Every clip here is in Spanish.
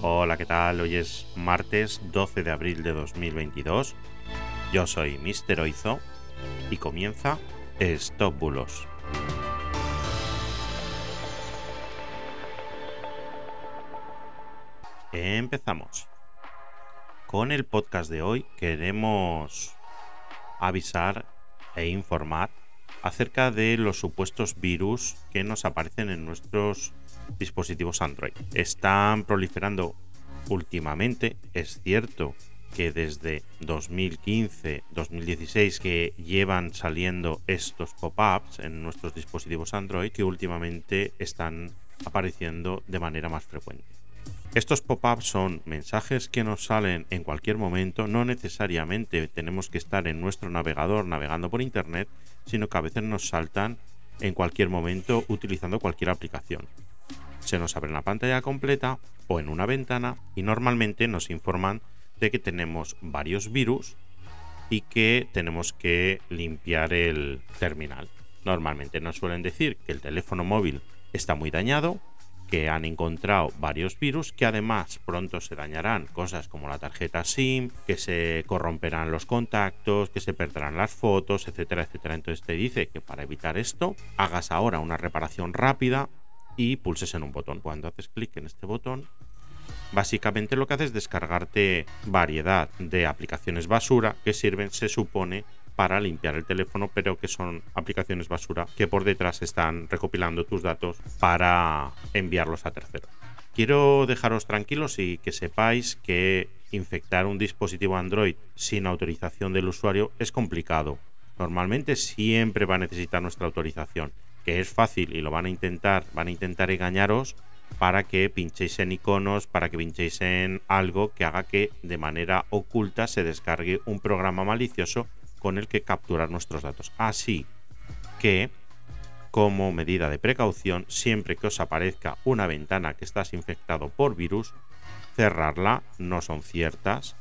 Hola, ¿qué tal? Hoy es martes 12 de abril de 2022. Yo soy Mr. Oizo y comienza Stop Bulos. Empezamos. Con el podcast de hoy queremos avisar e informar acerca de los supuestos virus que nos aparecen en nuestros dispositivos Android. Están proliferando últimamente, es cierto que desde 2015-2016 que llevan saliendo estos pop-ups en nuestros dispositivos Android que últimamente están apareciendo de manera más frecuente. Estos pop-ups son mensajes que nos salen en cualquier momento, no necesariamente tenemos que estar en nuestro navegador navegando por internet, sino que a veces nos saltan en cualquier momento utilizando cualquier aplicación. Se nos abre la pantalla completa o en una ventana y normalmente nos informan de que tenemos varios virus y que tenemos que limpiar el terminal. Normalmente nos suelen decir que el teléfono móvil está muy dañado que han encontrado varios virus que además pronto se dañarán cosas como la tarjeta SIM, que se corromperán los contactos, que se perderán las fotos, etcétera, etcétera. Entonces te dice que para evitar esto, hagas ahora una reparación rápida y pulses en un botón. Cuando haces clic en este botón, básicamente lo que hace es descargarte variedad de aplicaciones basura que sirven, se supone, para limpiar el teléfono, pero que son aplicaciones basura que por detrás están recopilando tus datos para enviarlos a terceros. Quiero dejaros tranquilos y que sepáis que infectar un dispositivo Android sin autorización del usuario es complicado. Normalmente siempre va a necesitar nuestra autorización, que es fácil y lo van a intentar, van a intentar engañaros para que pinchéis en iconos, para que pinchéis en algo que haga que de manera oculta se descargue un programa malicioso con el que capturar nuestros datos. Así que, como medida de precaución, siempre que os aparezca una ventana que estás infectado por virus, cerrarla, no son ciertas,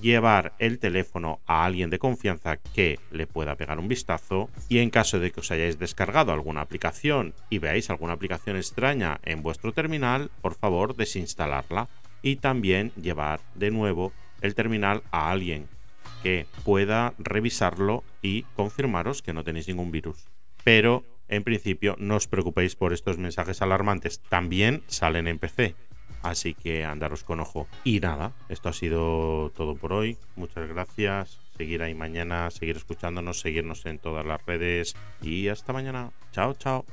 llevar el teléfono a alguien de confianza que le pueda pegar un vistazo y en caso de que os hayáis descargado alguna aplicación y veáis alguna aplicación extraña en vuestro terminal, por favor desinstalarla y también llevar de nuevo el terminal a alguien que pueda revisarlo y confirmaros que no tenéis ningún virus. Pero en principio no os preocupéis por estos mensajes alarmantes, también salen en PC. Así que andaros con ojo. Y nada, esto ha sido todo por hoy. Muchas gracias. Seguir ahí mañana, seguir escuchándonos, seguirnos en todas las redes. Y hasta mañana. Chao, chao.